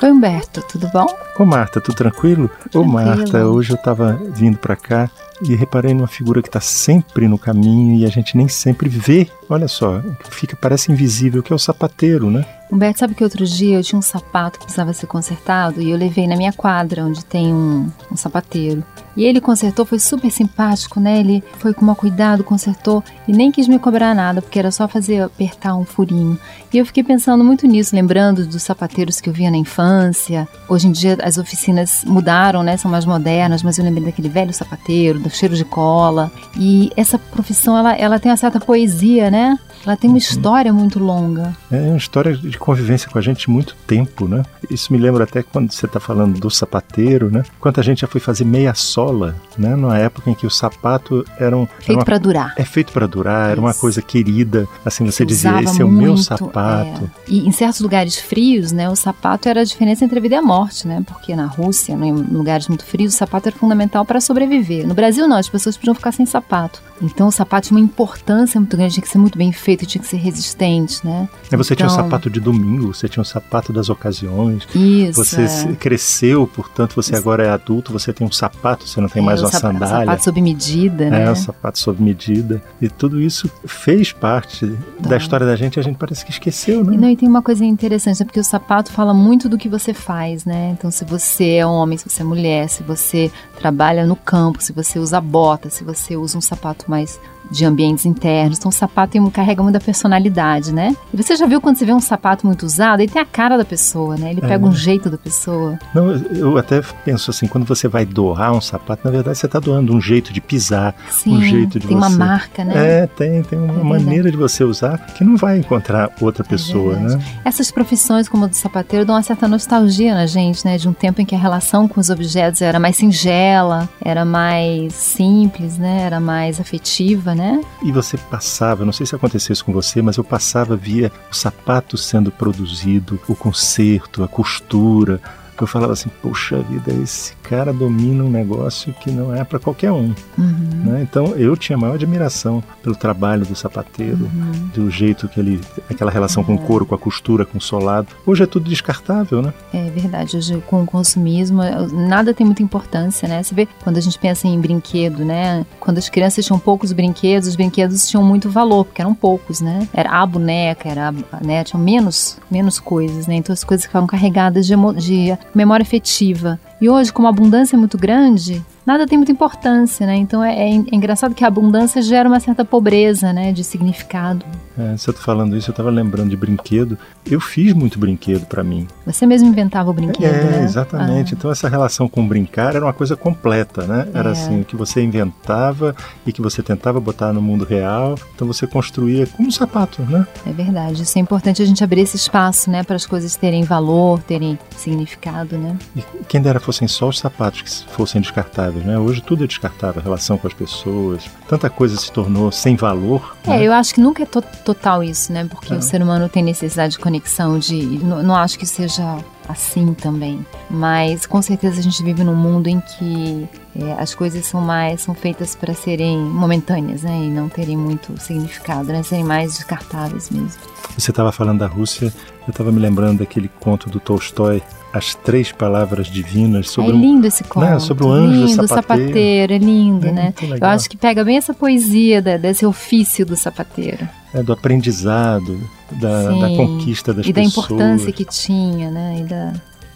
Oi, Humberto, tudo bom? Ô Marta, tudo tranquilo? Ô Marta, hoje eu estava vindo para cá e reparei numa figura que está sempre no caminho e a gente nem sempre vê. Olha só, fica parece invisível, que é o sapateiro, né? Humberto, sabe que outro dia eu tinha um sapato que precisava ser consertado e eu levei na minha quadra, onde tem um, um sapateiro. E ele consertou, foi super simpático, né? Ele foi com mau cuidado, consertou e nem quis me cobrar nada, porque era só fazer apertar um furinho. E eu fiquei pensando muito nisso, lembrando dos sapateiros que eu via na infância. Hoje em dia as oficinas mudaram, né? São mais modernas, mas eu lembrei daquele velho sapateiro, do cheiro de cola. E essa profissão, ela, ela tem uma certa poesia, né? Ela tem uma uhum. história muito longa. É uma história de convivência com a gente muito tempo, né? Isso me lembra até quando você está falando do sapateiro, né? Quanta gente já foi fazer meia sola, né? Numa época em que o sapato era um... Feito para durar. É feito para durar, era uma coisa querida. Assim, você dizia, esse é o meu sapato. É. E em certos lugares frios, né? O sapato era a diferença entre a vida e a morte, né? Porque na Rússia, em lugares muito frios, o sapato era fundamental para sobreviver. No Brasil, não. As pessoas podiam ficar sem sapato. Então o sapato tinha uma importância muito grande, tinha que ser muito bem feito, tinha que ser resistente, né? E você então... tinha o então sapato de domingo, você tinha o sapato das ocasiões. Isso. Você é. cresceu, portanto você agora é adulto, você tem um sapato, você não tem é, mais uma sapato, sandália. sapato sob medida, né? É, o sapato sob medida. E tudo isso fez parte da história da gente, a gente parece que esqueceu, né? E, não, e tem uma coisa interessante, é porque o sapato fala muito do que você faz, né? Então se você é homem, se você é mulher, se você trabalha no campo, se você usa bota, se você usa um sapato mais de ambientes internos. Então, o sapato carrega muita personalidade, né? E você já viu quando você vê um sapato muito usado, ele tem a cara da pessoa, né? Ele pega é. um jeito da pessoa. Não, eu até penso assim, quando você vai doar um sapato, na verdade você está doando um jeito de pisar, Sim, um jeito de tem você... uma marca, né? É, tem, tem uma é maneira de você usar que não vai encontrar outra é pessoa, né? Essas profissões como a do sapateiro dão uma certa nostalgia na gente, né? De um tempo em que a relação com os objetos era mais singela, era mais simples, né? Era mais afetiva, né? E você passava, não sei se aconteceu isso com você, mas eu passava via o sapato sendo produzido, o conserto, a costura, eu falava assim, poxa vida, esse cara domina um negócio que não é para qualquer um. Uhum. Né? Então eu tinha maior admiração pelo trabalho do sapateiro, uhum. do jeito que ele, aquela relação com o couro, com a costura, com o solado. Hoje é tudo descartável, né? É verdade. Hoje com o consumismo nada tem muita importância, né? Você vê quando a gente pensa em brinquedo, né? Quando as crianças tinham poucos brinquedos, os brinquedos tinham muito valor porque eram poucos, né? Era a boneca, era, né? Tinham menos, menos coisas, né? Então as coisas ficavam carregadas de, de memória afetiva. E hoje, como a abundância é muito grande, nada tem muita importância, né? Então é, é, engraçado que a abundância gera uma certa pobreza, né, de significado. É, você tá falando isso, eu estava lembrando de brinquedo. Eu fiz muito brinquedo para mim. Você mesmo inventava o brinquedo, é, né? exatamente. Ah. Então essa relação com brincar era uma coisa completa, né? Era é. assim, o que você inventava e que você tentava botar no mundo real. Então você construía como um sapato, né? É verdade. Isso é importante a gente abrir esse espaço, né, para as coisas terem valor, terem significado, né? E quem dera fossem só os sapatos que fossem descartáveis né? Hoje tudo é descartável, a relação com as pessoas, tanta coisa se tornou sem valor. É, né? eu acho que nunca é to total isso, né? Porque é. o ser humano tem necessidade de conexão, de não, não acho que seja assim também. Mas com certeza a gente vive num mundo em que é, as coisas são mais são feitas para serem momentâneas, né, e não terem muito significado, né, serem mais descartáveis mesmo. Você estava falando da Rússia, eu estava me lembrando daquele conto do Tolstói, as três palavras divinas sobre é lindo esse conto né, sobre o anjo lindo, sapateiro. sapateiro é lindo é né eu acho que pega bem essa poesia da, desse ofício do sapateiro é do aprendizado da, da conquista das e pessoas. e da importância que tinha né e da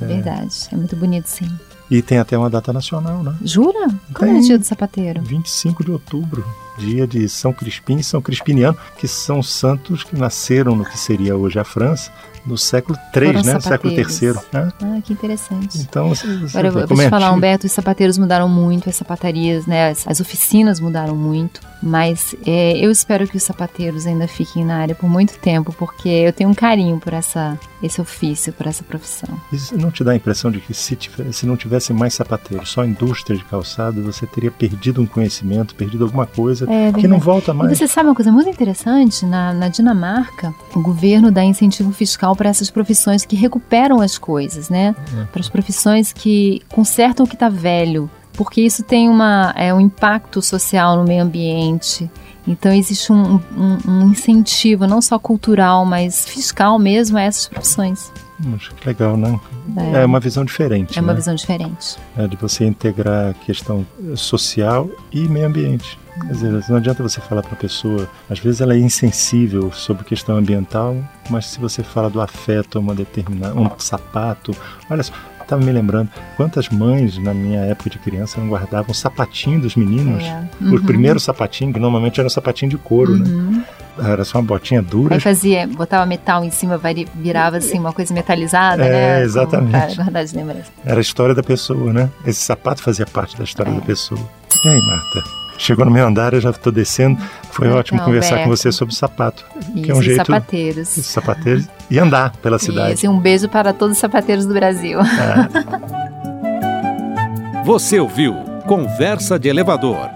é. verdade. É muito bonito sim e tem até uma data nacional, né? Jura? Qual é o dia do sapateiro? 25 de outubro, dia de São Crispim e São Crispiniano, que são santos que nasceram no que seria hoje a França, no século III, né? Século III. Né? Ah, que interessante. Então, você, você Agora, eu vou te falar, Humberto, os sapateiros mudaram muito, as sapatarias, né? As, as oficinas mudaram muito, mas é, eu espero que os sapateiros ainda fiquem na área por muito tempo, porque eu tenho um carinho por essa, esse ofício, por essa profissão. Isso não te dá a impressão de que se, tiver, se não tivesse mais sapateiros, só indústria de calçado, você teria perdido um conhecimento, perdido alguma coisa é, que não volta mais? E você sabe uma coisa muito interessante? Na, na Dinamarca, o governo dá incentivo fiscal para essas profissões que recuperam as coisas, né? É. Para as profissões que consertam o que está velho, porque isso tem uma, é, um impacto social no meio ambiente Então existe um, um, um incentivo, não só cultural, mas fiscal mesmo a essas profissões. Acho que legal, né? É, é uma visão diferente. É uma né? visão diferente. É de você integrar a questão social e meio ambiente. Quer dizer, não adianta você falar para a pessoa, às vezes ela é insensível sobre questão ambiental, mas se você fala do afeto a uma determinada, um sapato, olha só, estava me lembrando quantas mães na minha época de criança não guardavam o sapatinho dos meninos, é. uhum. o primeiro sapatinho, que normalmente era um sapatinho de couro, né? uhum. né? Era só uma botinha dura. Aí fazia, botava metal em cima, virava assim uma coisa metalizada, é, né? Exatamente. guardar as lembranças. Era a história da pessoa, né? Esse sapato fazia parte da história é. da pessoa. E aí, Marta? Chegou no meu andar, eu já estou descendo. Foi então, ótimo conversar com você sobre sapato. Isso, que é um jeito, sapateiros. Sapateiros. E andar pela cidade. Isso, e um beijo para todos os sapateiros do Brasil. É. Você ouviu Conversa de Elevador